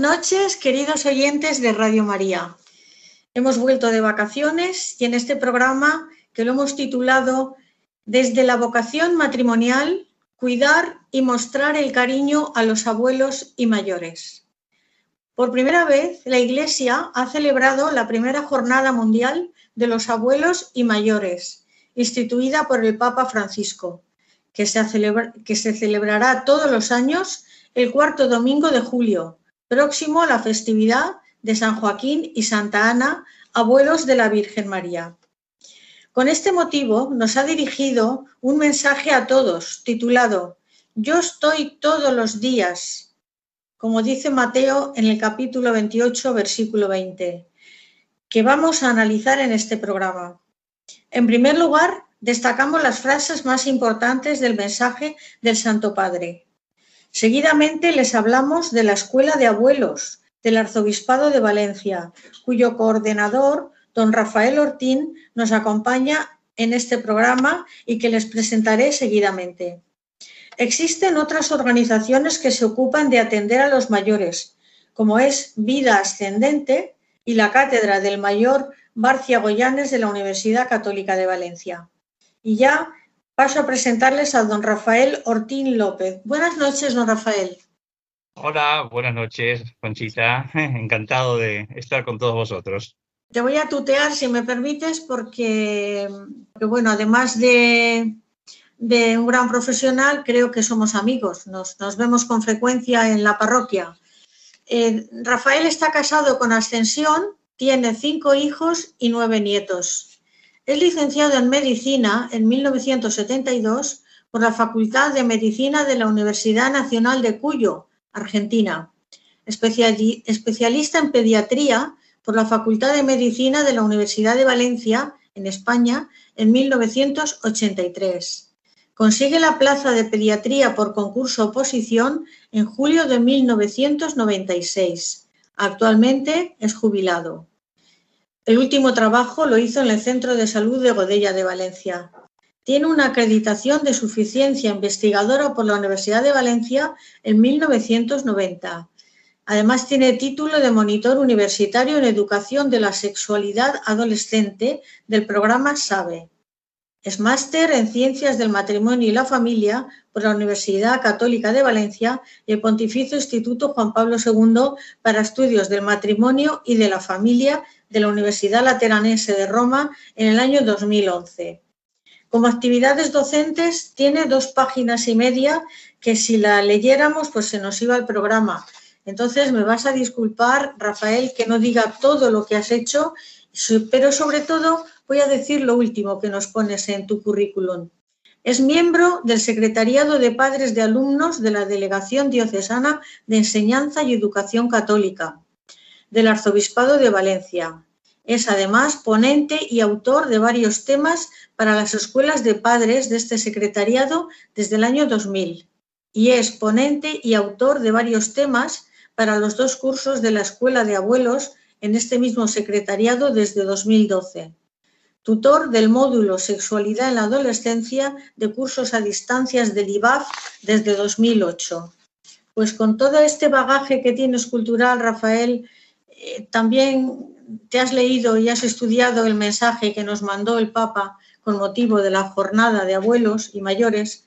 noches, queridos oyentes de Radio María. Hemos vuelto de vacaciones y en este programa que lo hemos titulado Desde la vocación matrimonial, cuidar y mostrar el cariño a los abuelos y mayores. Por primera vez, la Iglesia ha celebrado la primera Jornada Mundial de los Abuelos y Mayores, instituida por el Papa Francisco, que se, que se celebrará todos los años el cuarto domingo de julio, próximo a la festividad de San Joaquín y Santa Ana, abuelos de la Virgen María. Con este motivo nos ha dirigido un mensaje a todos titulado Yo estoy todos los días, como dice Mateo en el capítulo 28, versículo 20, que vamos a analizar en este programa. En primer lugar, destacamos las frases más importantes del mensaje del Santo Padre. Seguidamente les hablamos de la Escuela de Abuelos del Arzobispado de Valencia, cuyo coordinador, don Rafael Ortín, nos acompaña en este programa y que les presentaré seguidamente. Existen otras organizaciones que se ocupan de atender a los mayores, como es Vida Ascendente y la Cátedra del Mayor Barcia Goyanes de la Universidad Católica de Valencia. Y ya paso a presentarles a don Rafael Ortín López. Buenas noches, don Rafael. Hola, buenas noches, Conchita. Encantado de estar con todos vosotros. Te voy a tutear, si me permites, porque, porque, bueno, además de, de un gran profesional, creo que somos amigos. Nos, nos vemos con frecuencia en la parroquia. Eh, Rafael está casado con Ascensión, tiene cinco hijos y nueve nietos. Es licenciado en Medicina en 1972 por la Facultad de Medicina de la Universidad Nacional de Cuyo, Argentina. Especiali- especialista en pediatría por la Facultad de Medicina de la Universidad de Valencia, en España, en 1983. Consigue la plaza de pediatría por concurso oposición en julio de 1996. Actualmente es jubilado. El último trabajo lo hizo en el Centro de Salud de Godella de Valencia. Tiene una acreditación de suficiencia investigadora por la Universidad de Valencia en 1990. Además tiene título de monitor universitario en educación de la sexualidad adolescente del programa SABE. Es máster en Ciencias del Matrimonio y la Familia por la Universidad Católica de Valencia y el Pontificio Instituto Juan Pablo II para Estudios del Matrimonio y de la Familia de la Universidad Lateranense de Roma en el año 2011. Como actividades docentes tiene dos páginas y media que si la leyéramos pues se nos iba el programa. Entonces me vas a disculpar, Rafael, que no diga todo lo que has hecho, pero sobre todo voy a decir lo último que nos pones en tu currículum. Es miembro del Secretariado de Padres de Alumnos de la Delegación Diocesana de Enseñanza y Educación Católica del Arzobispado de Valencia. Es además ponente y autor de varios temas para las escuelas de padres de este secretariado desde el año 2000 y es ponente y autor de varios temas para los dos cursos de la Escuela de Abuelos en este mismo secretariado desde 2012. Tutor del módulo Sexualidad en la Adolescencia de cursos a distancias del IBAF desde 2008. Pues con todo este bagaje que tienes cultural, Rafael, eh, también te has leído y has estudiado el mensaje que nos mandó el Papa con motivo de la jornada de abuelos y mayores.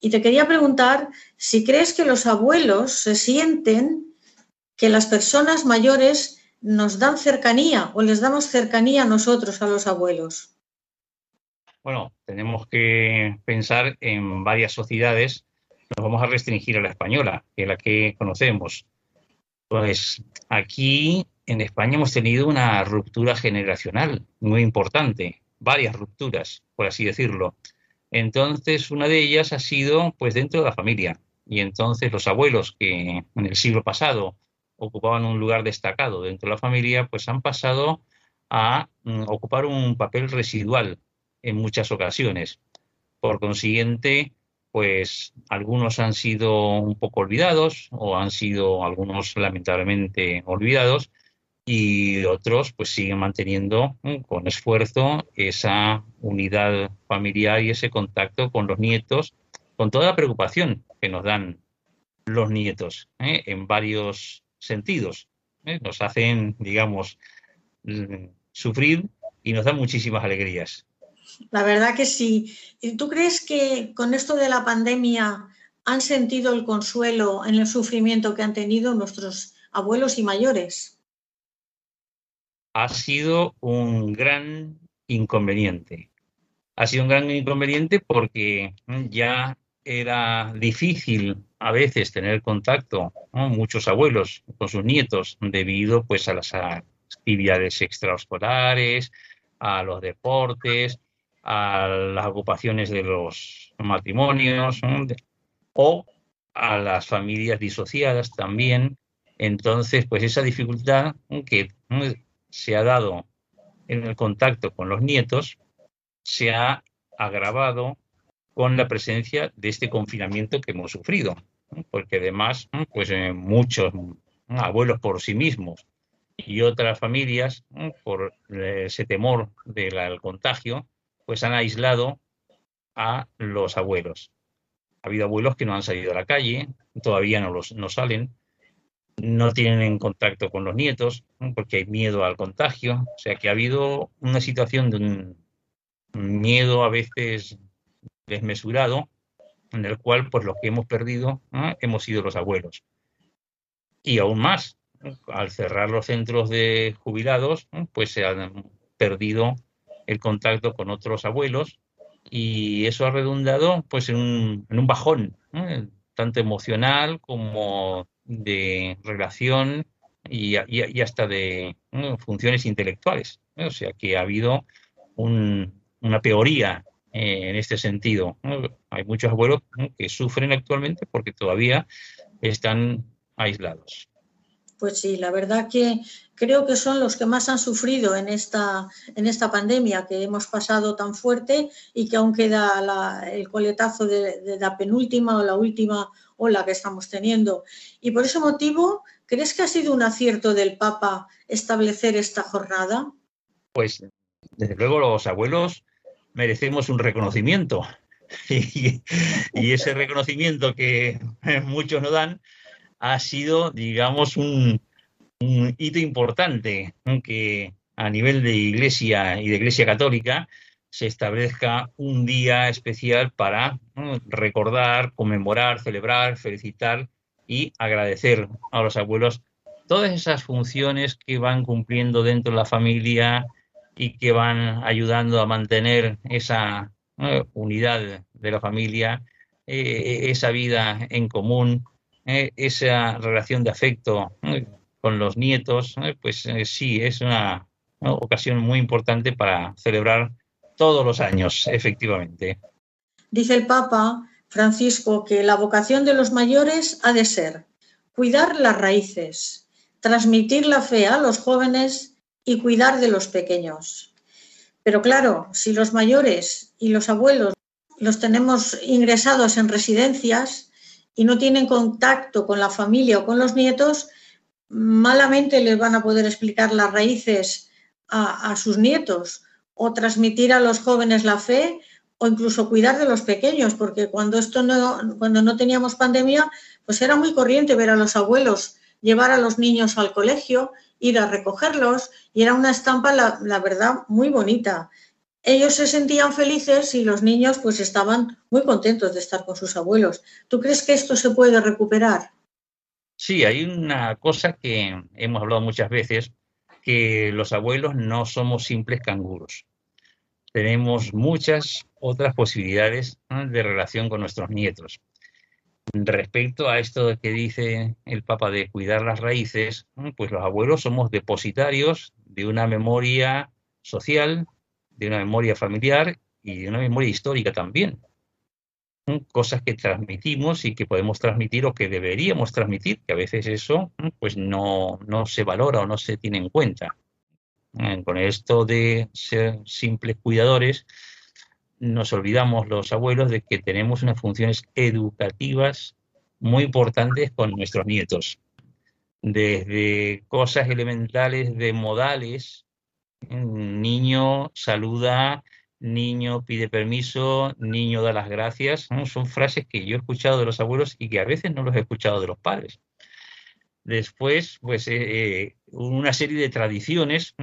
Y te quería preguntar si crees que los abuelos se sienten que las personas mayores nos dan cercanía o les damos cercanía a nosotros, a los abuelos. Bueno, tenemos que pensar en varias sociedades. Nos vamos a restringir a la española, que es la que conocemos. Pues aquí en España hemos tenido una ruptura generacional muy importante, varias rupturas, por así decirlo. Entonces, una de ellas ha sido pues dentro de la familia. Y entonces los abuelos que en el siglo pasado ocupaban un lugar destacado dentro de la familia, pues han pasado a mm, ocupar un papel residual en muchas ocasiones. Por consiguiente, pues algunos han sido un poco olvidados o han sido algunos lamentablemente olvidados y otros pues siguen manteniendo mm, con esfuerzo esa unidad familiar y ese contacto con los nietos, con toda la preocupación que nos dan los nietos ¿eh? en varios sentidos. ¿eh? Nos hacen, digamos, mm, sufrir y nos dan muchísimas alegrías. La verdad que sí. ¿Y tú crees que con esto de la pandemia han sentido el consuelo en el sufrimiento que han tenido nuestros abuelos y mayores? Ha sido un gran inconveniente. Ha sido un gran inconveniente porque ya era difícil a veces tener contacto, muchos abuelos con sus nietos, debido pues a las actividades extraescolares, a los deportes, a las ocupaciones de los matrimonios o a las familias disociadas también. Entonces, pues esa dificultad que se ha dado en el contacto con los nietos se ha agravado con la presencia de este confinamiento que hemos sufrido, porque además, pues eh, muchos abuelos por sí mismos y otras familias, por eh, ese temor del contagio, pues han aislado a los abuelos. Ha habido abuelos que no han salido a la calle, todavía no, los, no salen, no tienen contacto con los nietos porque hay miedo al contagio. O sea que ha habido una situación de un miedo a veces desmesurado en el cual pues los que hemos perdido hemos sido los abuelos. Y aún más, al cerrar los centros de jubilados, pues se han perdido el contacto con otros abuelos y eso ha redundado pues en un, en un bajón, tanto emocional como de relación y, hasta de funciones intelectuales. O sea que ha habido una peoría en este sentido. Hay muchos abuelos que sufren actualmente porque todavía están aislados. Pues sí, la verdad que creo que son los que más han sufrido en esta, en esta pandemia que hemos pasado tan fuerte y que aún queda el coletazo de, la penúltima o la última ola que estamos teniendo. Y por ese motivo, ¿crees que ha sido un acierto del Papa establecer esta jornada? Pues desde luego los abuelos merecemos un reconocimiento. Y, ese reconocimiento que muchos nos dan ha sido, digamos, un, hito importante que a nivel de Iglesia y de Iglesia Católica se establezca un día especial para recordar, conmemorar, celebrar, felicitar y agradecer a los abuelos todas esas funciones que van cumpliendo dentro de la familia, y que van ayudando a mantener esa unidad de la familia, eh, esa vida en común, eh, esa relación de afecto con los nietos, pues eh, sí, es una ocasión muy importante para celebrar todos los años, efectivamente. Dice el Papa Francisco que la vocación de los mayores ha de ser cuidar las raíces, transmitir la fe a los jóvenes y cuidar de los pequeños. Pero claro, si los mayores y los abuelos los tenemos ingresados en residencias y no tienen contacto con la familia o con los nietos, malamente les van a poder explicar las raíces a, sus nietos o transmitir a los jóvenes la fe o incluso cuidar de los pequeños, porque cuando esto no, cuando no teníamos pandemia, pues era muy corriente ver a los abuelos llevar a los niños al colegio, ir a recogerlos y era una estampa, la, la verdad, muy bonita. Ellos se sentían felices y los niños pues estaban muy contentos de estar con sus abuelos. ¿Tú crees que esto se puede recuperar? Sí, hay una cosa que hemos hablado muchas veces, que los abuelos no somos simples canguros. Tenemos muchas otras posibilidades de relación con nuestros nietos. Respecto a esto que dice el Papa de cuidar las raíces, pues los abuelos somos depositarios de una memoria social, de una memoria familiar y de una memoria histórica también cosas que transmitimos y que podemos transmitir o que deberíamos transmitir, que a veces eso pues no, no se valora o no se tiene en cuenta. Eh, con esto de ser simples cuidadores, nos olvidamos los abuelos de que tenemos unas funciones educativas muy importantes con nuestros nietos. Desde cosas elementales de modales, niño saluda niño pide permiso, niño da las gracias, son frases que yo he escuchado de los abuelos y que a veces no los he escuchado de los padres. Después, pues eh, eh, una serie de tradiciones,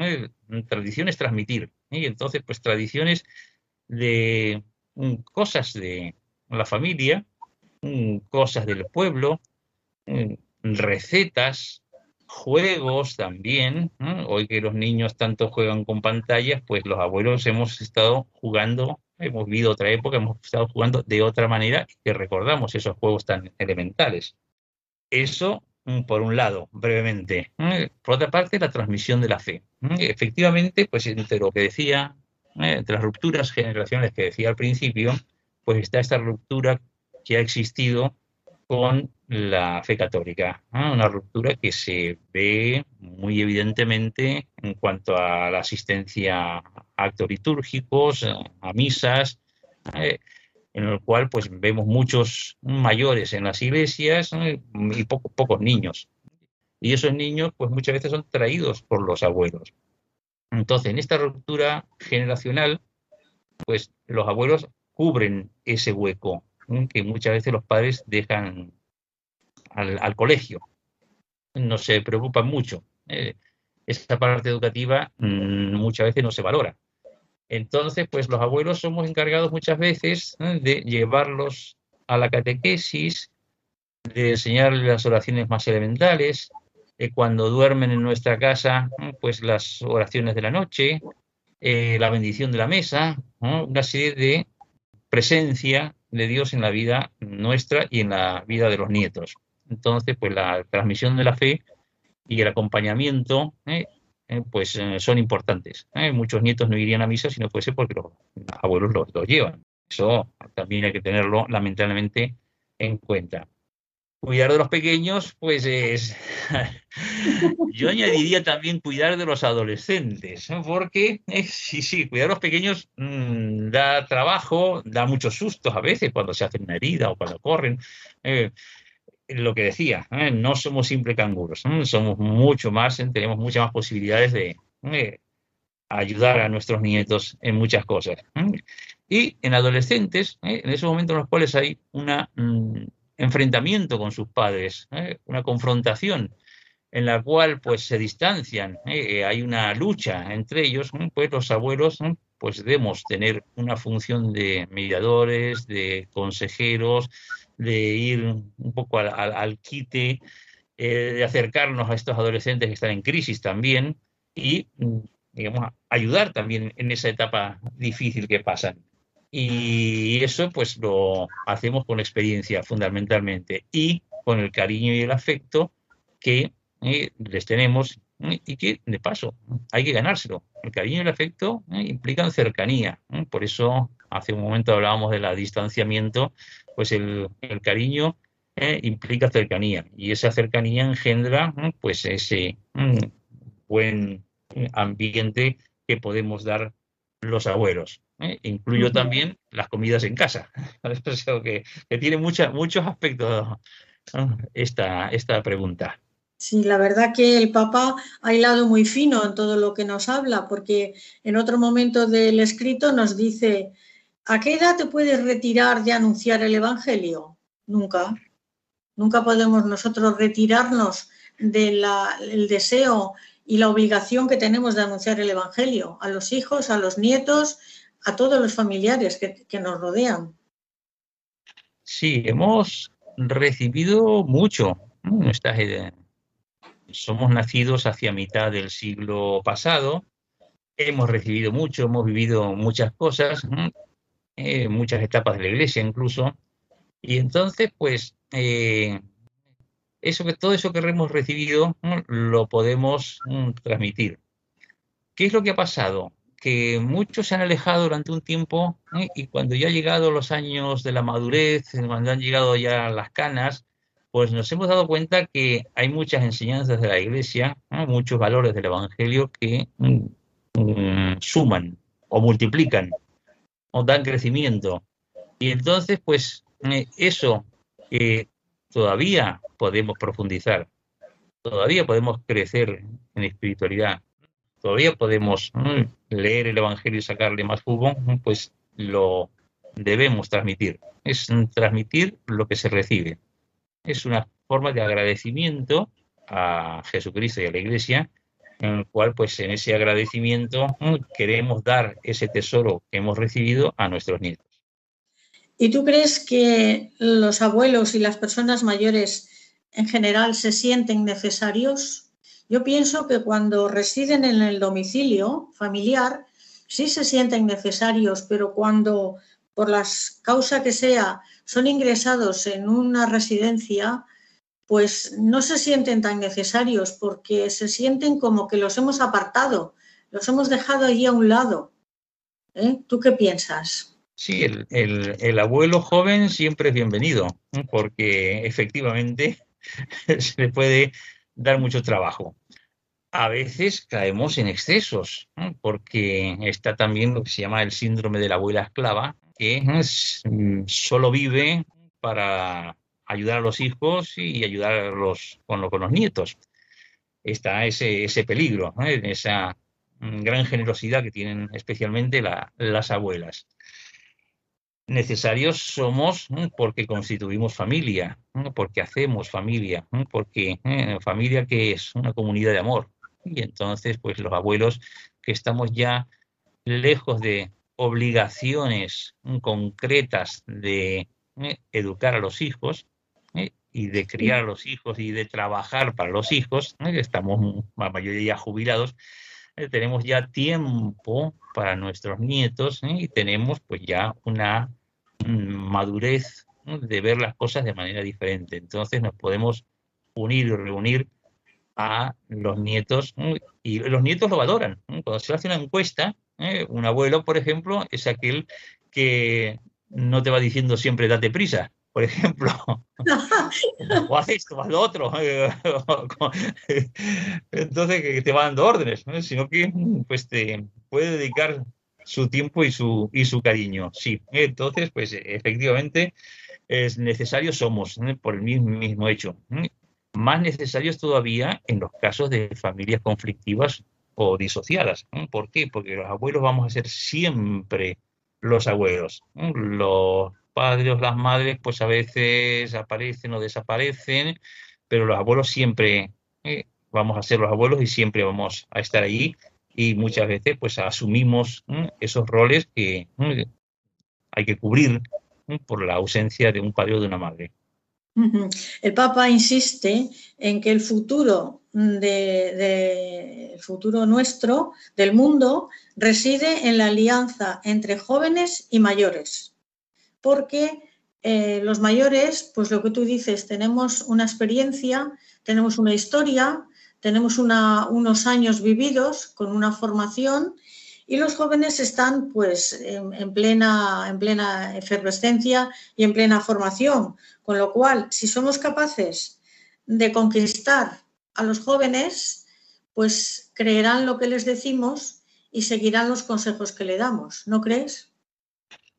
tradiciones transmitir, y entonces pues tradiciones de mm, cosas de la familia, mm, cosas del pueblo, mm, recetas, juegos también. Hoy que los niños tanto juegan con pantallas, pues los abuelos hemos estado jugando, hemos vivido otra época, hemos estado jugando de otra manera que recordamos esos juegos tan elementales. Eso mm, por un lado, brevemente. Por otra parte, la transmisión de la fe. Efectivamente, pues entre lo que decía, entre las rupturas generacionales que decía al principio, pues está esta ruptura que ha existido con la fe católica, una ruptura que se ve muy evidentemente en cuanto a la asistencia a actos litúrgicos, a misas, eh, en el cual pues vemos muchos mayores en las iglesias y pocos niños. Y esos niños pues muchas veces son traídos por los abuelos. Entonces, en esta ruptura generacional, pues los abuelos cubren ese hueco que muchas veces los padres dejan al, colegio. No se preocupan mucho. Eh, esa parte educativa mm, muchas veces no se valora. Entonces, pues los abuelos somos encargados muchas veces de llevarlos a la catequesis, de enseñarles las oraciones más elementales, de cuando duermen en nuestra casa, pues las oraciones de la noche, eh, la bendición de la mesa, una serie de presencia de Dios en la vida nuestra y en la vida de los nietos. Entonces, pues la transmisión de la fe y el acompañamiento, eh, eh, pues eh, son importantes. Muchos nietos no irían a misa si no fuese porque los abuelos los llevan. Eso también hay que tenerlo lamentablemente en cuenta cuidar de los pequeños, pues es. Yo añadiría también cuidar de los adolescentes, porque eh, sí, sí, cuidar de los pequeños mm, da trabajo, da muchos sustos a veces cuando se hacen una herida o cuando corren. Eh, lo que decía, eh, no somos simples canguros, somos mucho más, tenemos muchas más posibilidades de ayudar a nuestros nietos en muchas cosas. Y en adolescentes, en esos momentos en los cuales hay una mm, enfrentamiento con sus padres, ¿eh? una confrontación en la cual pues se distancian, ¿eh? hay una lucha entre ellos, pues los abuelos pues debemos tener una función de mediadores, de consejeros, de ir un poco al, quite, eh, de acercarnos a estos adolescentes que están en crisis también y digamos ayudar también en esa etapa difícil que pasan. Y eso pues lo hacemos con experiencia fundamentalmente y con el cariño y el afecto que eh, les tenemos eh, y que de paso hay que ganárselo. El cariño y el afecto eh, implican cercanía. Por eso hace un momento hablábamos del distanciamiento, pues el, cariño implica cercanía y esa cercanía engendra pues ese mm, buen ambiente que podemos dar los abuelos. ¿eh? incluyo también las comidas en casa. que, tiene muchos aspectos esta, esta pregunta. Sí, la verdad que el Papa ha hilado muy fino en todo lo que nos habla, porque en otro momento del escrito nos dice, ¿a qué edad te puedes retirar de anunciar el Evangelio? Nunca. Nunca podemos nosotros retirarnos del deseo y la obligación que tenemos de anunciar el Evangelio a los hijos, a los nietos, a todos los familiares que, nos rodean. Sí, hemos recibido mucho. somos nacidos hacia mitad del siglo pasado, hemos recibido mucho, hemos vivido muchas cosas, eh, muchas etapas de la iglesia incluso, y entonces, pues, eh, eso que todo eso que hemos recibido lo podemos mm, transmitir. ¿Qué es lo que ha pasado? Que muchos se han alejado durante un tiempo ¿eh? y cuando ya han llegado los años de la madurez, cuando han llegado ya las canas, pues nos hemos dado cuenta que hay muchas enseñanzas de la Iglesia, muchos valores del Evangelio que mm, mm, suman o multiplican o dan crecimiento. Y entonces, pues eh, eso que todavía podemos profundizar, todavía podemos crecer en espiritualidad, todavía podemos leer el Evangelio y sacarle más jugo, pues lo debemos transmitir. Es transmitir lo que se recibe. Es una forma de agradecimiento a Jesucristo y a la Iglesia, en el cual, pues en ese agradecimiento queremos dar ese tesoro que hemos recibido a nuestros nietos. ¿Y tú crees que los abuelos y las personas mayores en general se sienten necesarios? Yo pienso que cuando residen en el domicilio familiar, sí se sienten necesarios, pero cuando por las causa que sea son ingresados en una residencia, pues no se sienten tan necesarios porque se sienten como que los hemos apartado, los hemos dejado allí a un lado. ¿Eh? ¿Tú qué piensas? Sí, el, abuelo joven siempre es bienvenido, porque efectivamente se le puede dar mucho trabajo. A veces caemos en excesos, porque está también lo que se llama el síndrome de la abuela esclava, que mm, solo vive para ayudar a los hijos y ayudar con, los nietos. Está ese, ese peligro, esa gran generosidad que tienen especialmente las abuelas necesarios somos porque constituimos familia, porque hacemos familia, porque familia que es una comunidad de amor. Y entonces, pues los abuelos que estamos ya lejos de obligaciones concretas de educar a los hijos y de criar a los hijos y de trabajar para los hijos, estamos la mayoría jubilados, eh, tenemos ya tiempo para nuestros nietos ¿eh? y tenemos pues ya una madurez de ver las cosas de manera diferente. Entonces nos podemos unir y reunir a los nietos y los nietos lo valoran. Cuando se hace una encuesta, ¿eh? un abuelo, por ejemplo, es aquel que no te va diciendo siempre date prisa, por ejemplo, o haz esto, haz lo otro. Entonces, que te va dando órdenes, sino que pues te puede dedicar su tiempo y su, y su cariño. Sí, entonces, pues efectivamente es necesario somos por el mismo, mismo hecho. Más necesarios todavía en los casos de familias conflictivas o disociadas. ¿Por qué? Porque los abuelos vamos a ser siempre los abuelos. Los padres las madres pues a veces aparecen o desaparecen, pero los abuelos siempre eh, vamos a ser los abuelos y siempre vamos a estar ahí y muchas veces pues asumimos esos roles que hay que cubrir por la ausencia de un padre o de una madre. El Papa insiste en que el futuro de, el futuro nuestro, del mundo, reside en la alianza entre jóvenes y mayores porque eh, los mayores, pues lo que tú dices, tenemos una experiencia, tenemos una historia, tenemos unos años vividos con una formación y los jóvenes están pues en, plena, en plena efervescencia y en plena formación, con lo cual si somos capaces de conquistar a los jóvenes, pues creerán lo que les decimos y seguirán los consejos que le damos, ¿no crees?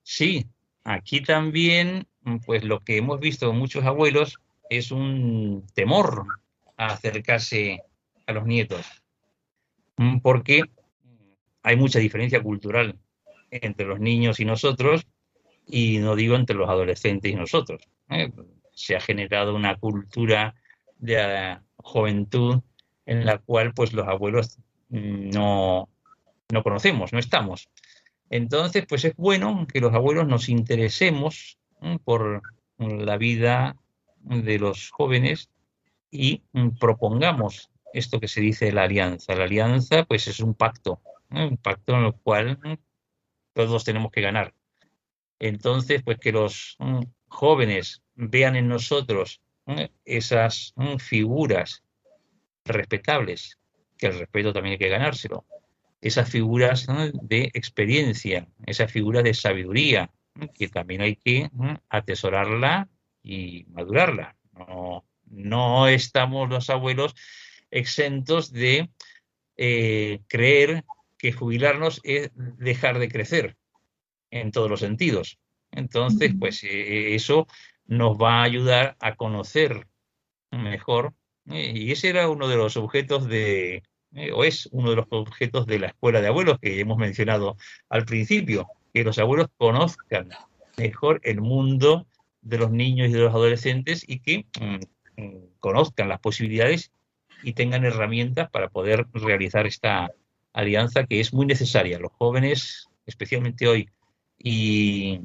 Sí, Aquí también, pues lo que hemos visto muchos abuelos es un temor a acercarse a los nietos, mm, porque hay mucha diferencia cultural entre los niños y nosotros, y no digo entre los adolescentes y nosotros. ¿eh? Se ha generado una cultura de juventud en la cual pues los abuelos no, no conocemos, no estamos. Entonces, pues es bueno que los abuelos nos interesemos por la vida de los jóvenes y propongamos esto que se dice la alianza. La alianza, pues es un pacto, un pacto en el cual todos tenemos que ganar. Entonces, pues que los jóvenes vean en nosotros esas figuras respetables, que el respeto también hay que ganárselo, esas figuras de experiencia, esas figuras de sabiduría, que también hay que atesorarla y madurarla. No, no estamos los abuelos exentos de eh, creer que jubilarnos es dejar de crecer en todos los sentidos. Entonces, pues eh, eso nos va a ayudar a conocer mejor. Eh, y ese era uno de los objetos de, o es uno de los objetos de la escuela de abuelos que hemos mencionado al principio, que los abuelos conozcan mejor el mundo de los niños y de los adolescentes y que mm, mm, conozcan las posibilidades y tengan herramientas para poder realizar esta alianza que es muy necesaria. Los jóvenes, especialmente hoy, y,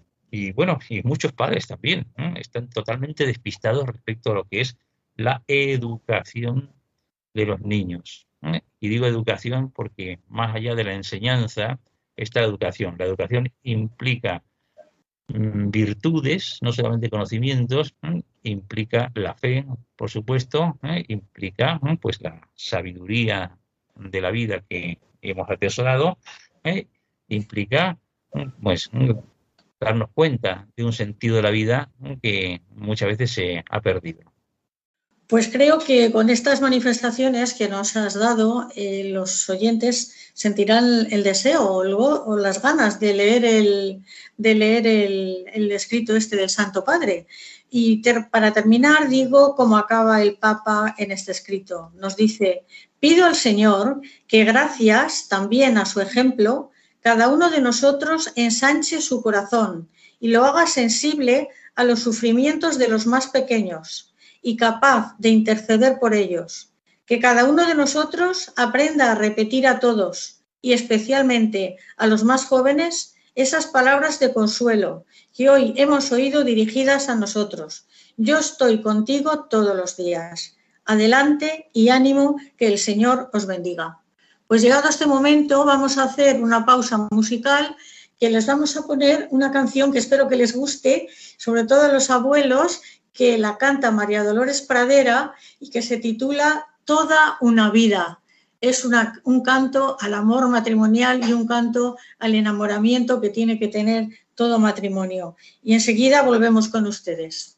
bueno, y muchos padres también, están totalmente despistados respecto a lo que es la educación de los niños. Y digo educación porque más allá de la enseñanza, esta educación. La educación implica mm, virtudes, no solamente conocimientos, mm, implica la fe, por supuesto, ¿eh? implica pues la sabiduría de la vida que hemos atesorado, ¿eh? implica pues darnos cuenta de un sentido de la vida que muchas veces se ha perdido. Pues creo que con estas manifestaciones que nos has dado, eh, los oyentes sentirán el deseo o, las ganas de leer, el, de leer el, escrito este del Santo Padre. Y para terminar, digo cómo acaba el Papa en este escrito. Nos dice, pido al Señor que gracias también a su ejemplo, cada uno de nosotros ensanche su corazón y lo haga sensible a los sufrimientos de los más pequeños y capaz de interceder por ellos. Que cada uno de nosotros aprenda a repetir a todos y especialmente a los más jóvenes esas palabras de consuelo que hoy hemos oído dirigidas a nosotros. Yo estoy contigo todos los días. Adelante y ánimo, que el Señor os bendiga. Pues llegado este momento vamos a hacer una pausa musical que les vamos a poner una canción que espero que les guste, sobre todo a los abuelos que la canta María Dolores Pradera y que se titula Toda una vida. Es un canto al amor matrimonial y un canto al enamoramiento que tiene que tener todo matrimonio. Y enseguida volvemos con ustedes.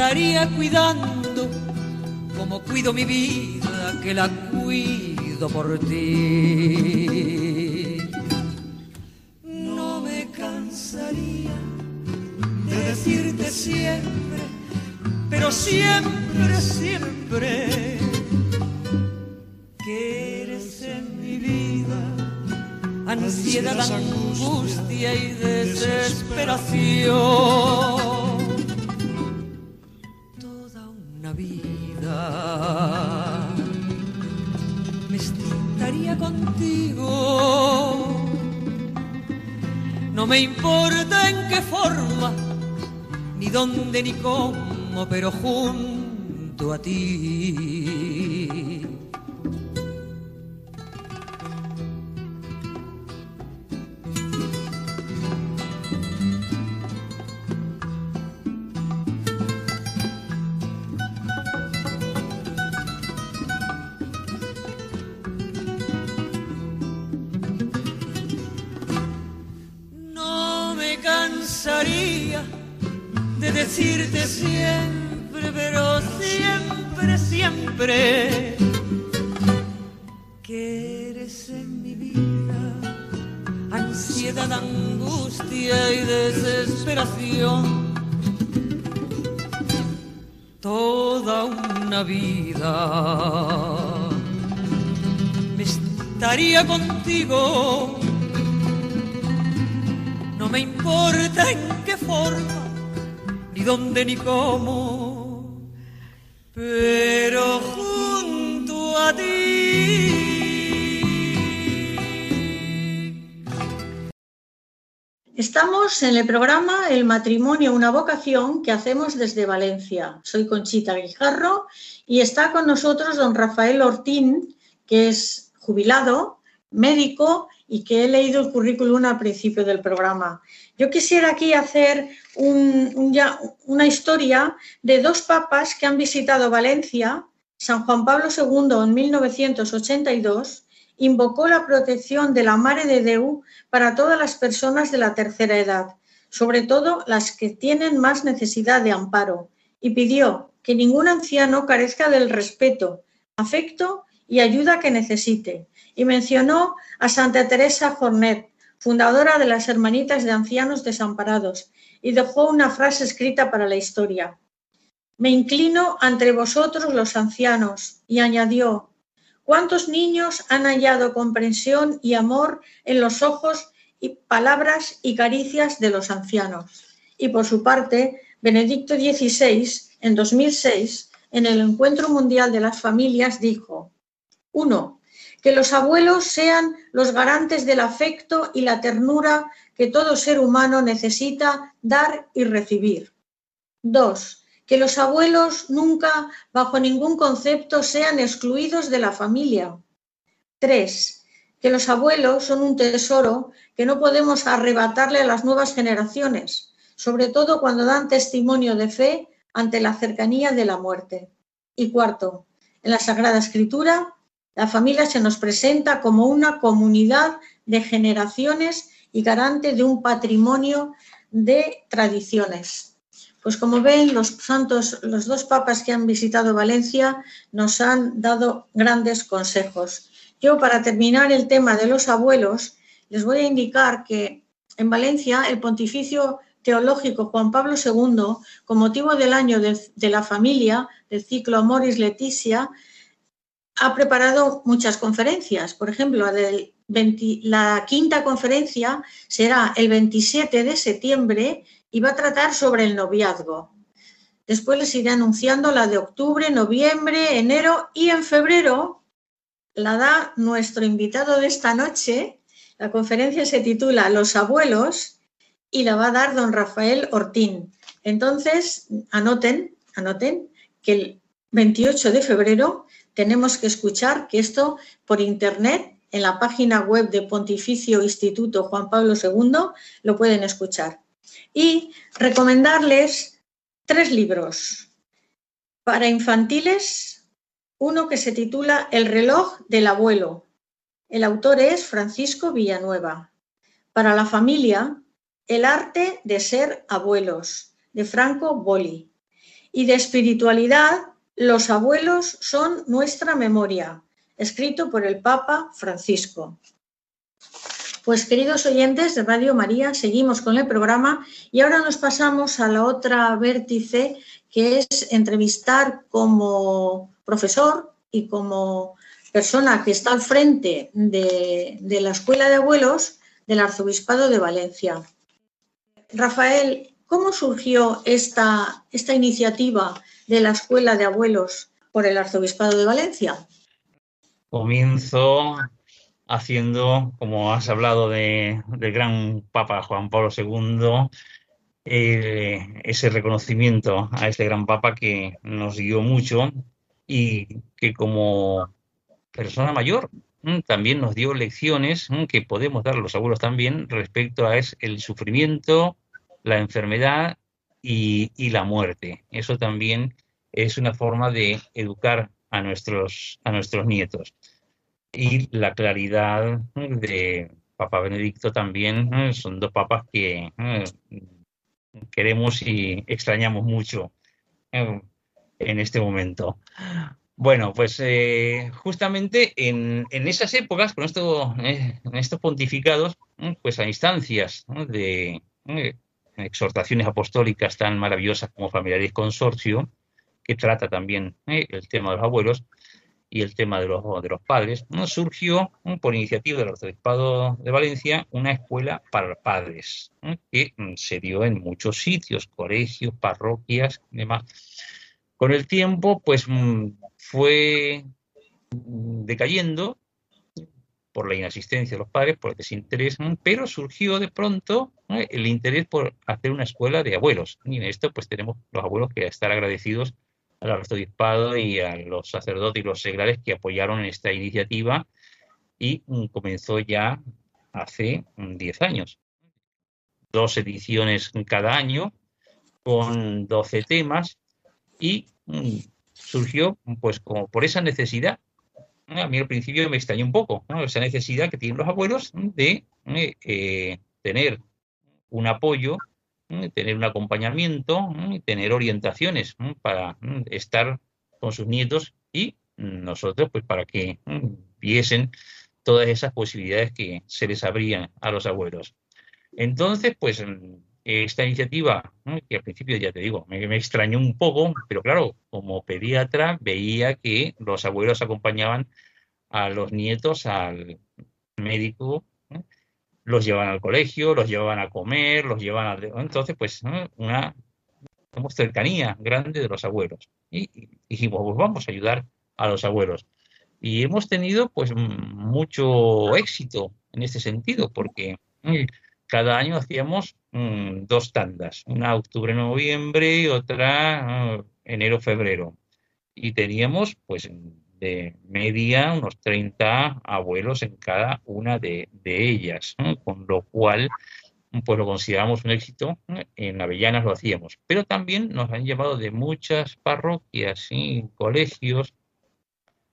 estaría cuidando como cuido mi vida, que la cuido por ti. No me cansaría de decirte siempre, pero siempre, siempre, que eres en mi vida ansiedad, angustia y desesperación. No me importa en qué forma, ni dónde ni cómo, pero junto a ti. De decirte siempre, pero siempre, siempre que eres en mi vida ansiedad, angustia y desesperación. Toda una vida me estaría contigo me importa en qué forma, dónde ni cómo, pero junto a ti. Estamos en el programa El matrimonio, una vocación que hacemos desde Valencia. Soy Conchita Guijarro y está con nosotros don Rafael Ortín, que es jubilado, médico y que he leído el currículum al principio del programa. Yo quisiera aquí hacer una historia de dos papas que han visitado Valencia. San Juan Pablo II en 1982 invocó la protección de la Mare de Deu para todas las personas de la tercera edad, sobre todo las que tienen más necesidad de amparo, y pidió que ningún anciano carezca del respeto, afecto y ayuda que necesite, y mencionó a Santa Teresa Jornet, fundadora de las Hermanitas de Ancianos Desamparados, y dejó una frase escrita para la historia. Me inclino ante vosotros los ancianos, y añadió, ¿cuántos niños han hallado comprensión y amor en los ojos y palabras y caricias de los ancianos? Y por su parte, Benedicto XVI, en 2006, en el Encuentro Mundial de las Familias, dijo, uno, que los abuelos sean los garantes del afecto y la ternura que todo ser humano necesita dar y recibir. Dos, que los abuelos nunca, bajo ningún concepto, sean excluidos de la familia. Tres, que los abuelos son un tesoro que no podemos arrebatarle a las nuevas generaciones, sobre todo cuando dan testimonio de fe ante la cercanía de la muerte. Y cuarto, en la Sagrada Escritura la familia se nos presenta como una comunidad de generaciones y garante de un patrimonio de tradiciones. Pues como ven, los santos, los dos papas que han visitado Valencia nos han dado grandes consejos. Yo, para terminar el tema de los abuelos, les voy a indicar que en Valencia el pontificio teológico Juan Pablo II, con motivo del año de, la familia, del ciclo Amoris Leticia, ha preparado muchas conferencias. Por ejemplo, la, quinta conferencia será el 27 de septiembre y va a tratar sobre el noviazgo. Después les iré anunciando la de octubre, noviembre, enero y en febrero la da nuestro invitado de esta noche. La conferencia se titula Los abuelos y la va a dar don Rafael Ortín. Entonces, anoten, anoten que el 28 de febrero tenemos que escuchar que esto por internet, en la página web de Pontificio Instituto Juan Pablo II, lo pueden escuchar. Y recomendarles tres libros. Para infantiles, uno que se titula El reloj del abuelo. El autor es Francisco Villanueva. Para la familia, El arte de ser abuelos, de Franco Boli. Y de espiritualidad, los abuelos son nuestra memoria, escrito por el Papa Francisco. Pues queridos oyentes de Radio María, seguimos con el programa y ahora nos pasamos a la otra vértice que es entrevistar como profesor y como persona que está al frente de, la Escuela de Abuelos del Arzobispado de Valencia. Rafael, ¿cómo surgió esta, esta iniciativa de la Escuela de Abuelos por el Arzobispado de Valencia? Comienzo haciendo, como has hablado de, del gran Papa Juan Pablo II, ese reconocimiento a este gran papa que nos guió mucho y que como persona mayor mm, también nos dio lecciones mm, que podemos dar a los abuelos también respecto a es el sufrimiento, la enfermedad y, la muerte. Eso también es una forma de educar a nuestros, a nuestros nietos. Y la claridad de Papa Benedicto también mm, son dos papas que queremos y extrañamos mucho en este momento. Bueno, pues eh, justamente en, esas épocas, con esto, eh, en estos pontificados, pues a instancias de eh, exhortaciones apostólicas tan maravillosas como Familiares Consorcio, que trata también el tema de los abuelos y el tema de los, de los padres, surgió por iniciativa del Arzobispado de Valencia una escuela para padres, que mm, se dio en muchos sitios, colegios, parroquias y demás. Con el tiempo, pues mm, fue decayendo por la inasistencia de los padres, por el desinterés, pero surgió de pronto el interés por hacer una escuela de abuelos. Y en esto pues tenemos los abuelos que estar agradecidos al arzobispado y a los sacerdotes y los seglares que apoyaron esta iniciativa y mm, comenzó ya hace 10 años. Dos ediciones cada año con 12 temas y mm, surgió pues como por esa necesidad. A mí al principio me extrañó un poco esa necesidad que tienen los abuelos de eh, eh, tener un apoyo, tener un acompañamiento, tener orientaciones para estar con sus nietos y nosotros pues para que viesen todas esas posibilidades que se les abrían a los abuelos. Entonces, pues esta iniciativa, que al principio ya te digo, me, extrañó un poco, pero claro, como pediatra veía que los abuelos acompañaban a los nietos al médico, los llevaban al colegio, los llevaban a comer, los llevaban a... Entonces, pues una cercanía grande de los abuelos. Y, dijimos, pues vamos a ayudar a los abuelos. Y hemos tenido pues mucho éxito en este sentido, porque cada año hacíamos mm, dos tandas, una octubre-noviembre y otra enero-febrero. Y teníamos pues de media unos 30 abuelos en cada una de, ellas, con lo cual pues lo consideramos un éxito, en Avellanas lo hacíamos, pero también nos han llevado de muchas parroquias y colegios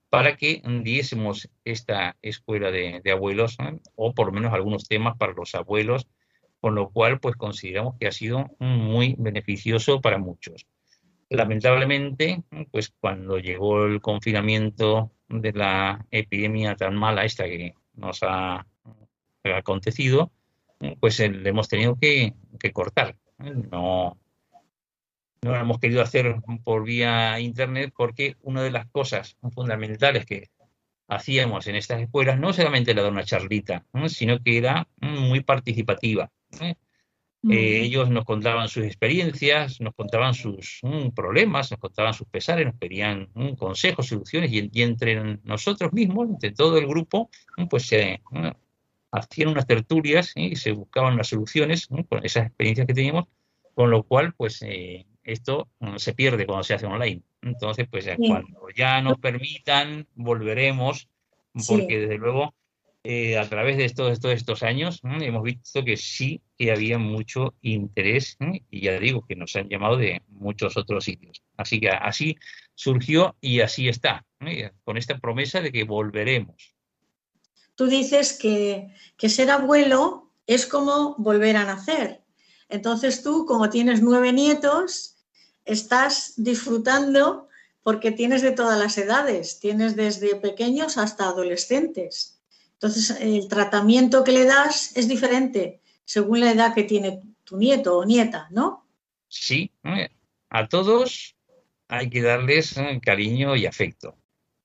para que diésemos esta escuela de, abuelos o por lo menos algunos temas para los abuelos, con lo cual pues consideramos que ha sido muy beneficioso para muchos. Lamentablemente, pues cuando llegó el confinamiento de la epidemia tan mala esta que nos ha, acontecido, pues le hemos tenido que, cortar. No, no lo hemos querido hacer por vía internet porque una de las cosas fundamentales que hacíamos en estas escuelas no solamente era dar una charlita, sino que era muy participativa. Eh, ellos nos contaban sus experiencias, nos contaban sus problemas, nos contaban sus pesares, nos pedían consejos, soluciones y, entre nosotros mismos, entre todo el grupo, pues se hacían unas tertulias y se buscaban las soluciones con esas experiencias que teníamos, con lo cual pues eh, esto se pierde cuando se hace online. Entonces pues cuando ya nos permitan volveremos, porque desde luego eh, a través de todos estos años hemos visto que sí que había mucho interés y ya digo que nos han llamado de muchos otros sitios. Así que así surgió y así está, con esta promesa de que volveremos. Tú dices que, que ser abuelo es como volver a nacer. Entonces tú, como tienes nueve nietos, estás disfrutando porque tienes de todas las edades, tienes desde pequeños hasta adolescentes. Entonces, el tratamiento que le das es diferente según la edad que tiene tu nieto o nieta, ¿no? Sí, a todos hay que darles eh, cariño y afecto.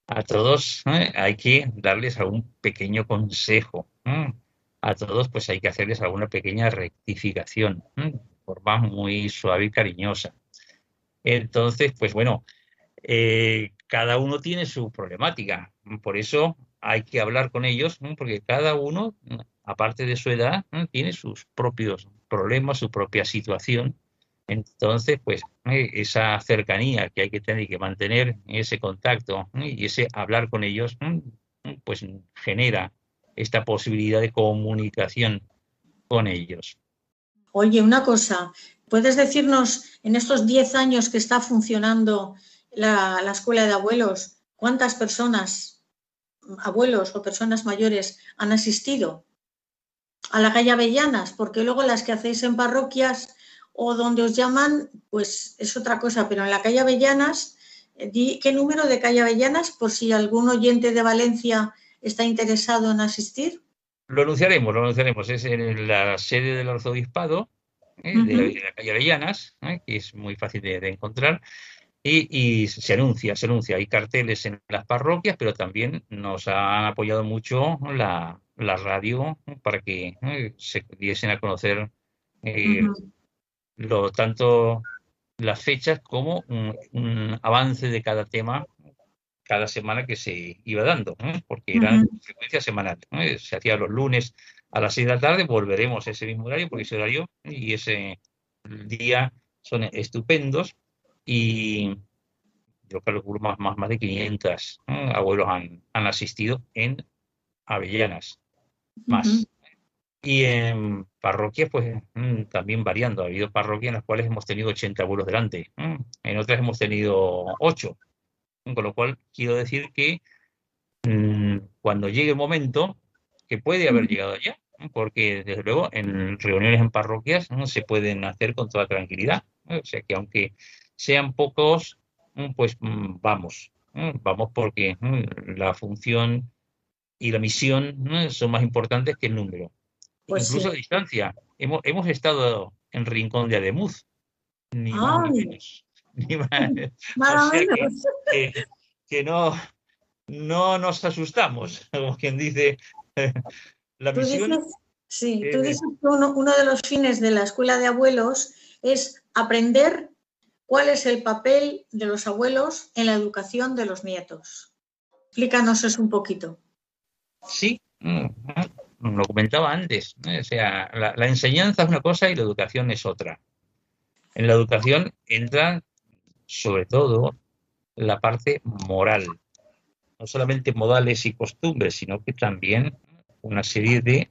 A todos hay que darles algún pequeño consejo. A todos pues hay que hacerles alguna pequeña rectificación, de forma muy suave y cariñosa. Entonces, pues bueno, eh, cada uno tiene su problemática. Por eso hay que hablar con ellos, porque cada uno, aparte de su edad, tiene sus propios problemas, su propia situación, Entonces, pues esa cercanía que hay que tener y que mantener, ese contacto y ese hablar con ellos, pues genera esta posibilidad de comunicación con ellos. Oye, una cosa, ¿puedes decirnos en estos 10 años que está funcionando la, la escuela de abuelos, cuántas personas, abuelos o personas mayores han asistido a la calle Avellanas? Porque luego las que hacéis en parroquias o donde os llaman, pues es otra cosa, pero en la calle Avellanas, eh, ¿qué número de calle Avellanas por si algún oyente de Valencia está interesado en asistir? Lo anunciaremos, lo anunciaremos. Es en la sede del arzobispado ¿eh? de, la calle Avellanas, ¿eh? que es muy fácil de, encontrar. Y, se anuncia, se anuncia. Hay carteles en las parroquias, pero también nos ha apoyado mucho la, radio para que se diesen a conocer lo tanto las fechas como un, avance de cada tema cada semana que se iba dando, porque eran frecuencias semanales. Se hacía los lunes a las seis de la tarde, volveremos a ese mismo horario, porque ese horario y ese día son estupendos y yo calculo más, más, más de 500 abuelos han, han, asistido en Avellanas, más. Y en parroquias, pues mm, también variando. Ha habido parroquias en las cuales hemos tenido 80 abuelos delante, mm, en otras hemos tenido 8. Con lo cual, quiero decir que mm, cuando llegue el momento, que puede haber llegado ya, porque desde luego en reuniones en parroquias no se pueden hacer con toda tranquilidad. O sea que aunque sean pocos, pues vamos, vamos porque la función y la misión son más importantes que el número. Pues incluso a distancia. Hemos, hemos estado en Rincón de Ademuz, ni más ni menos. Ni más. Que, no, no nos asustamos, como quien dice. La misión, sí, tú dices que uno, uno de los fines de la escuela de abuelos es aprender cuál es el papel de los abuelos en la educación de los nietos. Explícanos eso un poquito. Sí, lo comentaba antes, o sea, la, enseñanza es una cosa y la educación es otra. En la educación entra sobre todo la parte moral, no solamente modales y costumbres, sino que también una serie de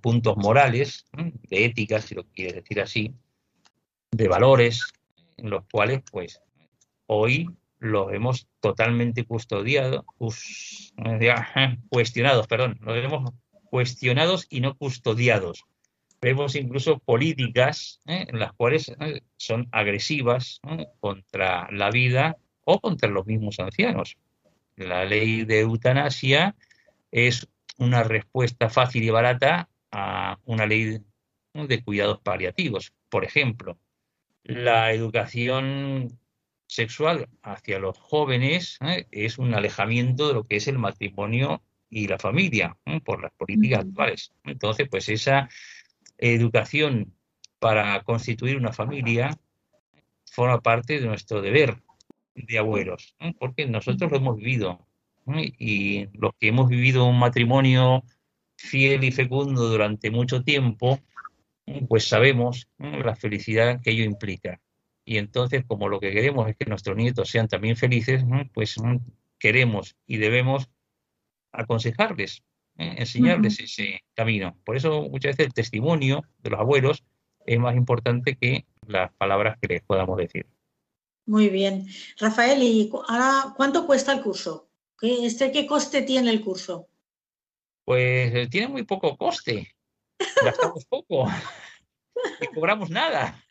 puntos morales, de ética, si lo quieres decir así, de valores, en los cuales, pues, hoy los hemos totalmente custodiado, cuestionados, perdón, los hemos cuestionados y no custodiados. Vemos incluso políticas ¿eh? en las cuales ¿eh? son agresivas contra la vida o contra los mismos ancianos. La ley de eutanasia es una respuesta fácil y barata a una ley de cuidados paliativos. Por ejemplo, la educación sexual hacia los jóvenes ¿eh? es un alejamiento de lo que es el matrimonio y la familia por las políticas actuales. Entonces, pues esa educación para constituir una familia forma parte de nuestro deber de abuelos, porque nosotros lo hemos vivido y los que hemos vivido un matrimonio fiel y fecundo durante mucho tiempo, pues sabemos la felicidad que ello implica. Y entonces, como lo que queremos es que nuestros nietos sean también felices, pues queremos y debemos aconsejarles, ¿eh? enseñarles ese camino. Por eso muchas veces el testimonio de los abuelos es más importante que las palabras que les podamos decir. Muy bien. Rafael, ¿y ahora cuánto cuesta el curso? ¿Qué, este, ¿Qué coste tiene el curso? Pues eh, tiene muy poco coste. Gastamos poco y cobramos nada.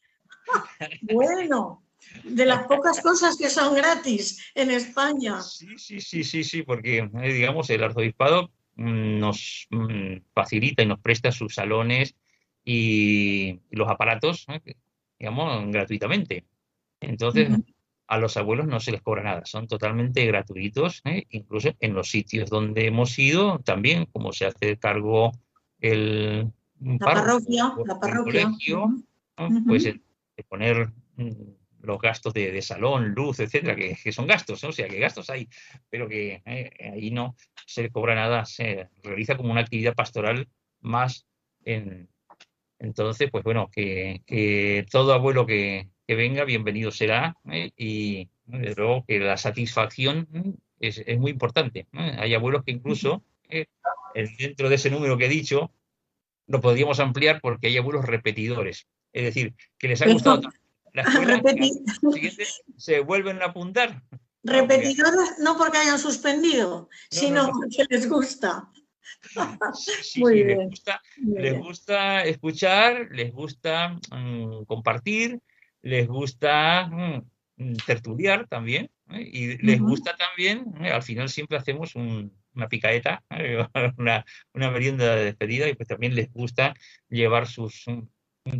Bueno, de las pocas cosas que son gratis en España. Sí, sí, sí, sí, sí, porque eh, digamos el arzobispado mm, nos mm, facilita y nos presta sus salones y los aparatos, ¿eh? digamos, gratuitamente. Entonces, a los abuelos no se les cobra nada, son totalmente gratuitos, ¿eh? incluso en los sitios donde hemos ido, también, como se hace cargo el la parroquia, la parroquia. pues de poner mm, los gastos de, salón, luz, etcétera, que, son gastos, o sea, que gastos hay, pero que eh, ahí no se cobra nada, se realiza como una actividad pastoral más en, Entonces, pues bueno, que, todo abuelo que, venga, bienvenido será ¿eh? y desde luego que la satisfacción es, muy importante. Hay abuelos que incluso, ¿eh? dentro de ese número que he dicho, lo podríamos ampliar porque hay abuelos repetidores. Es decir, que les ha gustado la escuela, se vuelven a apuntar. Repetidores no porque hayan suspendido, sino porque les gusta. Sí, Muy bien. Les, gusta, les gusta, escuchar, les gusta mm, compartir, les gusta mm, tertuliar también, ¿eh? y les gusta también, ¿eh? al final siempre hacemos una picaeta, ¿eh? una, una, merienda de despedida, y pues también les gusta llevar sus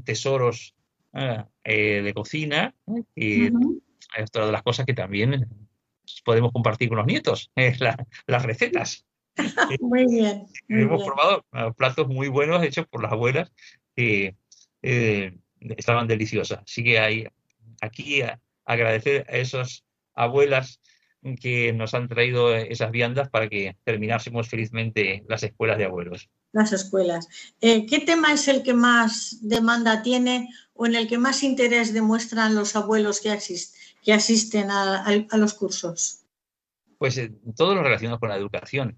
tesoros de cocina, y es otra de las cosas que también podemos compartir con los nietos, las recetas. muy bien. Hemos formado platos muy buenos hechos por las abuelas eh, estaban deliciosas. Así que hay aquí agradecer a esas abuelas que nos han traído esas viandas para que terminásemos felizmente las escuelas de abuelos. Las escuelas. Eh, ¿Qué tema es el que más demanda tiene o en el que más interés demuestran los abuelos que, que asisten a, los cursos? Pues eh, todo lo relacionado con la educación.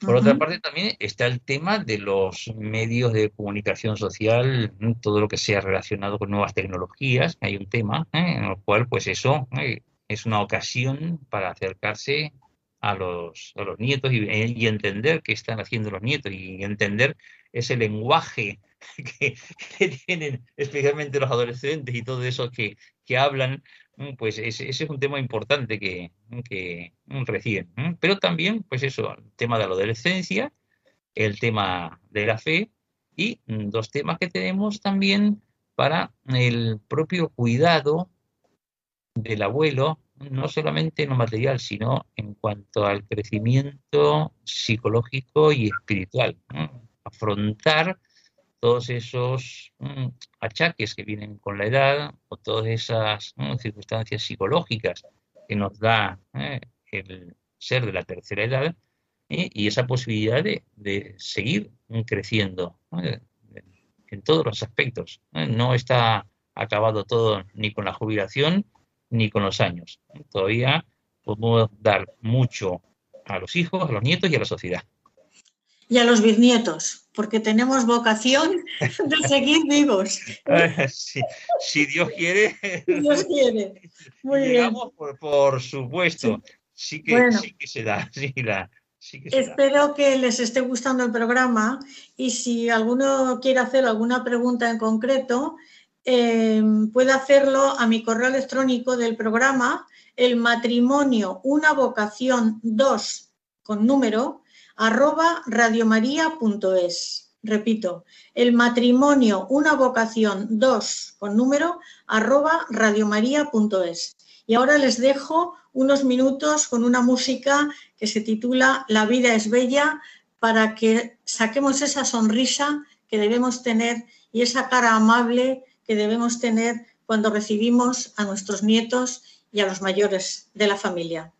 Por otra parte, también está el tema de los medios de comunicación social, todo lo que sea relacionado con nuevas tecnologías. Hay un tema ¿eh? en el cual, pues eso ¿eh? es una ocasión para acercarse a los, a los nietos y, entender qué están haciendo los nietos y entender ese lenguaje que, que tienen especialmente los adolescentes y todo eso que, que hablan pues ese, es un tema importante que, que reciben. Pero también, pues eso, el tema de la adolescencia, el tema de la fe y mm, dos temas que tenemos también para el propio cuidado del abuelo, no solamente en lo material, sino en cuanto al crecimiento psicológico y espiritual. Afrontar todos esos mm, achaques que vienen con la edad o todas esas mm, circunstancias psicológicas que nos da eh, el ser de la tercera edad eh, y esa posibilidad de, seguir creciendo en todos los aspectos. No está acabado todo ni con la jubilación ni con los años. Todavía podemos dar mucho a los hijos, a los nietos y a la sociedad y a los bisnietos, porque tenemos vocación de seguir vivos. si, Dios quiere. Dios quiere. Muy bien. Por, supuesto. Sí, que, sí que se da. Espero que les esté gustando el programa y si alguno quiere hacer alguna pregunta en concreto, eh, puede hacerlo a mi correo electrónico del programa, el matrimonio, una vocación 2 con número, arroba radiomaria.es. Repito, el matrimonio, una vocación, dos, con número, arroba radiomaria.es. Y ahora les dejo unos minutos con una música que se titula La vida es bella para que saquemos esa sonrisa que debemos tener y esa cara amable que debemos tener cuando recibimos a nuestros nietos y a los mayores de la familia.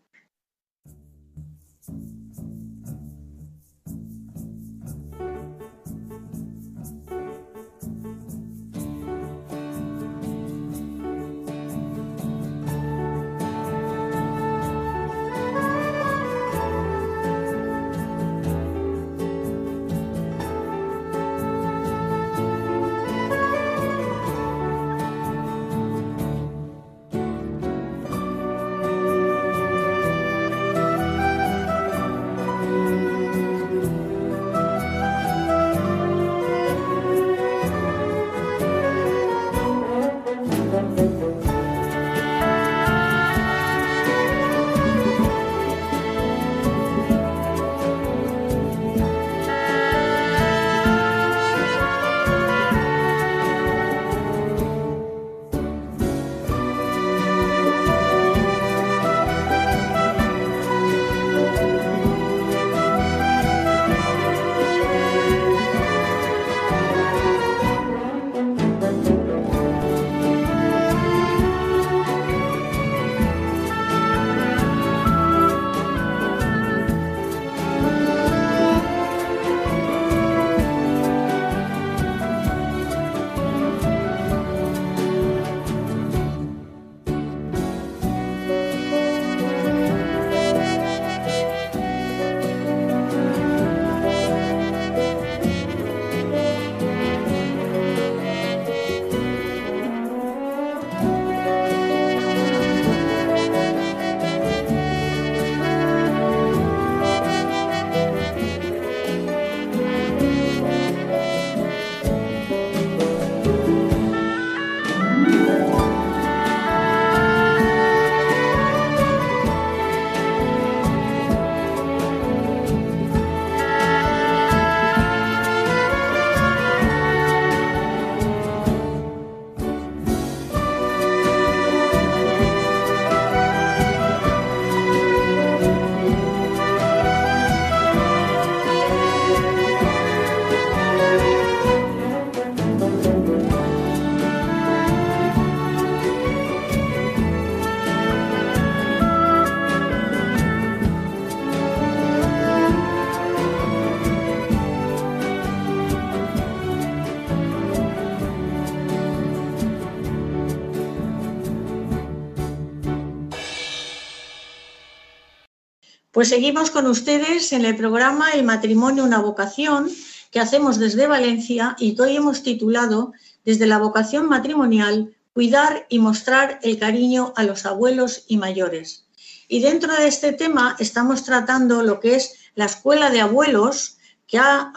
Pues seguimos con ustedes en el programa El matrimonio, una vocación que hacemos desde Valencia y que hoy hemos titulado Desde la vocación matrimonial, cuidar y mostrar el cariño a los abuelos y mayores. Y dentro de este tema estamos tratando lo que es la escuela de abuelos que ha,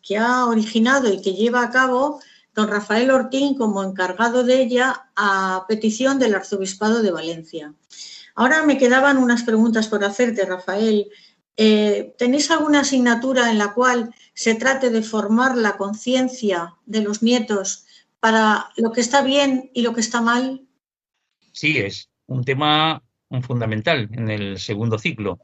que ha originado y que lleva a cabo don Rafael Ortín como encargado de ella a petición del Arzobispado de Valencia. Ahora me quedaban unas preguntas por hacerte, Rafael. Eh, ¿Tenéis alguna asignatura en la cual se trate de formar la conciencia de los nietos para lo que está bien y lo que está mal? Sí, es un tema fundamental en el segundo ciclo,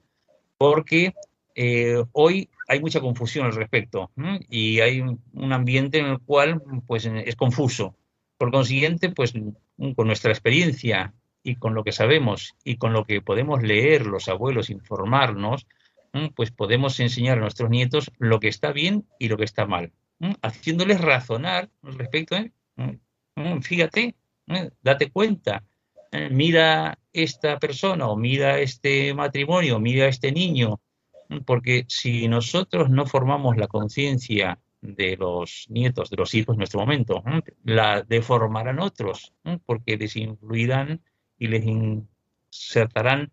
porque eh, hoy hay mucha confusión al respecto y hay un ambiente en el cual pues, es confuso. Por consiguiente, pues con nuestra experiencia y con lo que sabemos y con lo que podemos leer los abuelos, informarnos, pues podemos enseñar a nuestros nietos lo que está bien y lo que está mal, haciéndoles razonar respecto, ¿eh? fíjate, ¿eh? date cuenta, ¿eh? mira esta persona o mira este matrimonio, mira este niño, porque si nosotros no formamos la conciencia de los nietos, de los hijos en nuestro momento, la deformarán otros, porque les influirán y les insertarán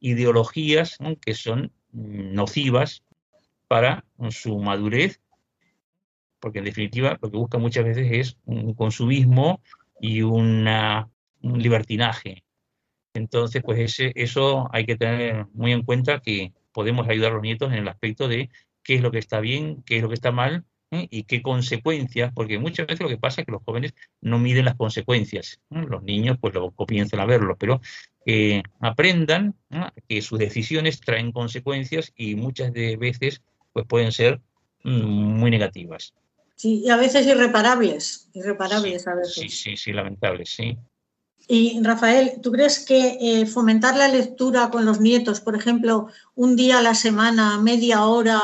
ideologías que son nocivas para su madurez, porque en definitiva lo que busca muchas veces es un consumismo y un libertinaje. Entonces, pues ese, eso hay que tener muy en cuenta que podemos ayudar a los nietos en el aspecto de qué es lo que está bien, qué es lo que está mal, ¿eh? y qué consecuencias, porque muchas veces lo que pasa es que los jóvenes no miden las consecuencias. Los niños pues lo comienzan a verlo, pero que aprendan que sus decisiones traen consecuencias y muchas de veces pues pueden ser mm, muy negativas. Sí, y a veces irreparables, irreparables a veces. Sí, sí, sí, lamentables, sí. Y Rafael, ¿tú crees que eh, fomentar la lectura con los nietos, por ejemplo, un día a la semana, media hora,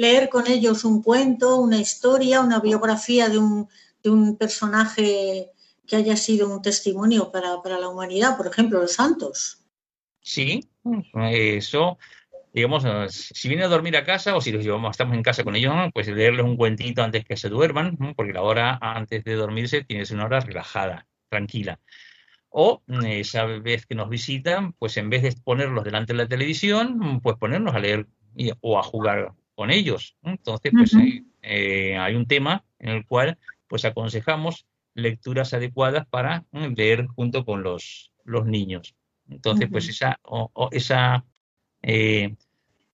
leer con ellos un cuento, una historia, una biografía de un, de un personaje que haya sido un testimonio para, para, la humanidad, por ejemplo, los santos. Sí, eso, digamos, si vienen a dormir a casa o si los llevamos, estamos en casa con ellos, pues leerles un cuentito antes que se duerman, porque la hora antes de dormirse tiene que ser una hora relajada, tranquila. O esa vez que nos visitan, pues en vez de ponerlos delante de la televisión, pues ponernos a leer o a jugar con ellos. Entonces, pues eh, hay un tema en el cual pues aconsejamos lecturas adecuadas para mm, leer junto con los, los niños. Entonces, pues esa, esa eh,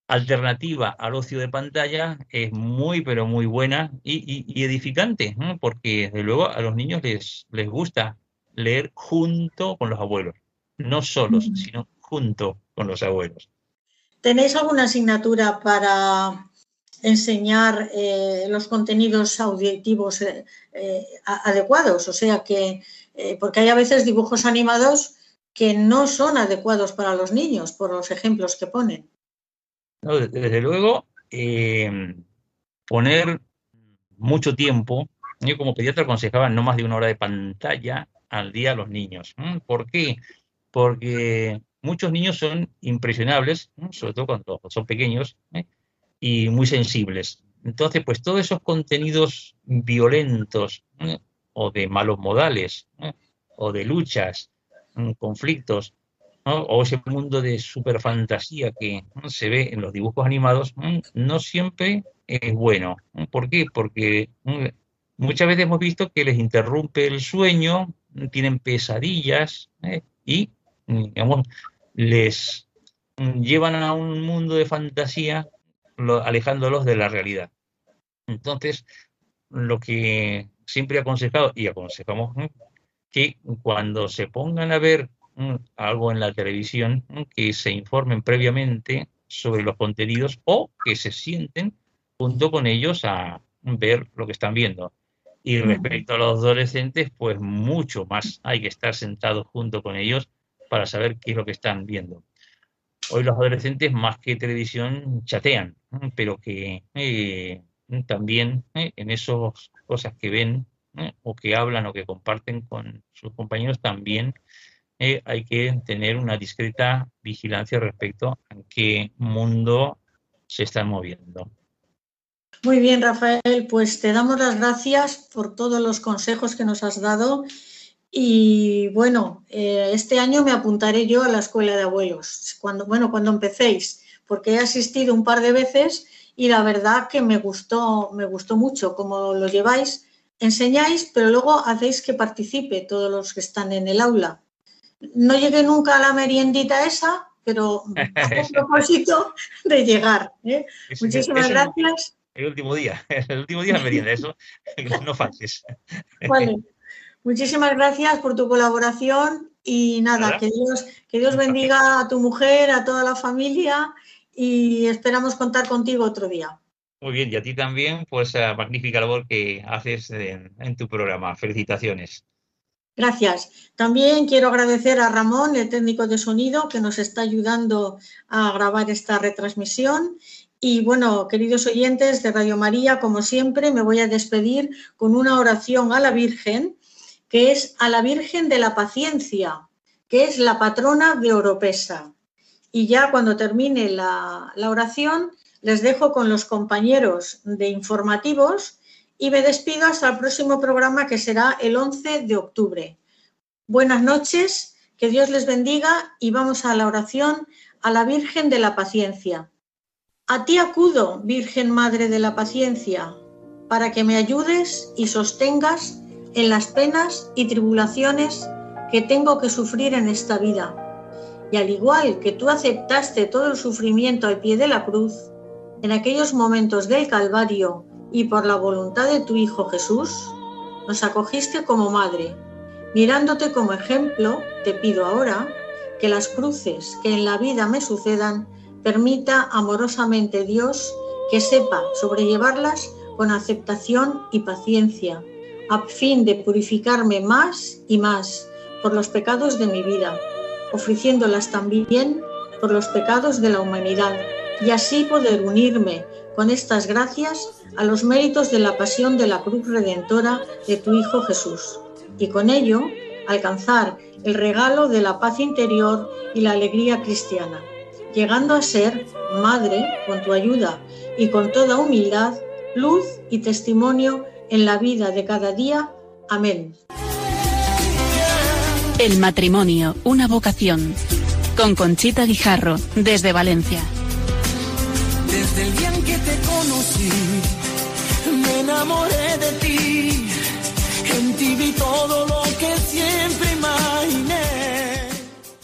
alternativa al ocio de pantalla es muy, pero muy buena y, edificante, porque desde luego a los niños les, les gusta leer junto con los abuelos, no solos, sino junto con los abuelos. ¿Tenéis alguna asignatura para enseñar eh, los contenidos auditivos eh, eh, adecuados. O sea que, porque hay a veces dibujos animados que no son adecuados para los niños por los ejemplos que ponen. desde luego, poner mucho tiempo, yo como pediatra aconsejaba no más de una hora de pantalla al día a los niños. ¿Por qué? Porque muchos niños son impresionables, sobre todo cuando son pequeños, y muy sensibles. Entonces, pues todos esos contenidos violentos ¿eh? o de malos modales ¿eh? o de luchas, ¿eh? conflictos, o ese mundo de superfantasía que se ve en los dibujos animados, no siempre es bueno. ¿Por qué? Porque muchas veces hemos visto que les interrumpe el sueño, tienen pesadillas y, digamos, les llevan a un mundo de fantasía alejándolos de la realidad. Entonces, lo que siempre he aconsejado y aconsejamos que cuando se pongan a ver algo en la televisión, que se informen previamente sobre los contenidos o que se sienten junto con ellos a ver lo que están viendo. Y respecto a los adolescentes, pues mucho más hay que estar sentados junto con ellos para saber qué es lo que están viendo. Hoy los adolescentes más que televisión chatean, pero que eh, también eh, en esas cosas que ven eh, o que hablan o que comparten con sus compañeros también hay que tener una discreta vigilancia respecto a qué mundo se está moviendo. Muy bien, Rafael, pues te damos las gracias por todos los consejos que nos has dado. Y bueno, eh, este año me apuntaré yo a la escuela de abuelos, cuando, bueno, cuando empecéis, porque he asistido un par de veces y la verdad que me gustó, me gustó mucho cómo lo lleváis. Enseñáis, pero luego hacéis que participe todos los que están en el aula. No llegué nunca a la meriendita esa, pero a propósito de llegar. ¿eh? Muchísimas gracias. El último día, el último día merienda, eso no faltes. Vale. Muchísimas gracias por tu colaboración y nada, que Dios, que Dios bendiga a tu mujer, a toda la familia y esperamos contar contigo otro día. Muy bien, y a ti también, pues la magnífica labor que haces en, tu programa. Felicitaciones. Gracias. También quiero agradecer a Ramón, el técnico de sonido, que nos está ayudando a grabar esta retransmisión. Y bueno, queridos oyentes de Radio María, como siempre, me voy a despedir con una oración a la Virgen, que es a la Virgen de la Paciencia, que es la patrona de Oropesa. Y ya cuando termine la, oración, les dejo con los compañeros de informativos y me despido hasta el próximo programa que será el 11 de octubre. Buenas noches, que Dios les bendiga y vamos a la oración a la Virgen de la Paciencia. A ti acudo, Virgen Madre de la Paciencia, para que me ayudes y sostengas en las penas y tribulaciones que tengo que sufrir en esta vida y al igual que tú aceptaste todo el sufrimiento al pie de la cruz, en aquellos momentos del Calvario y por la voluntad de tu Hijo Jesús, nos acogiste como madre. Mirándote como ejemplo, te pido ahora que las cruces que en la vida me sucedan, permita amorosamente Dios que sepa sobrellevarlas con aceptación y paciencia, a fin de purificarme más y más por los pecados de mi vida ofreciéndolas también por los pecados de la humanidad, y así poder unirme con estas gracias a los méritos de la pasión de la cruz redentora de tu Hijo Jesús, y con ello alcanzar el regalo de la paz interior y la alegría cristiana, llegando a ser, Madre, con tu ayuda y con toda humildad, luz y testimonio en la vida de cada día. Amén. El matrimonio, una vocación. Con Conchita Guijarro, desde Valencia. Desde el día en que te conocí, me enamoré de ti. En ti vi todo lo que siempre imaginé.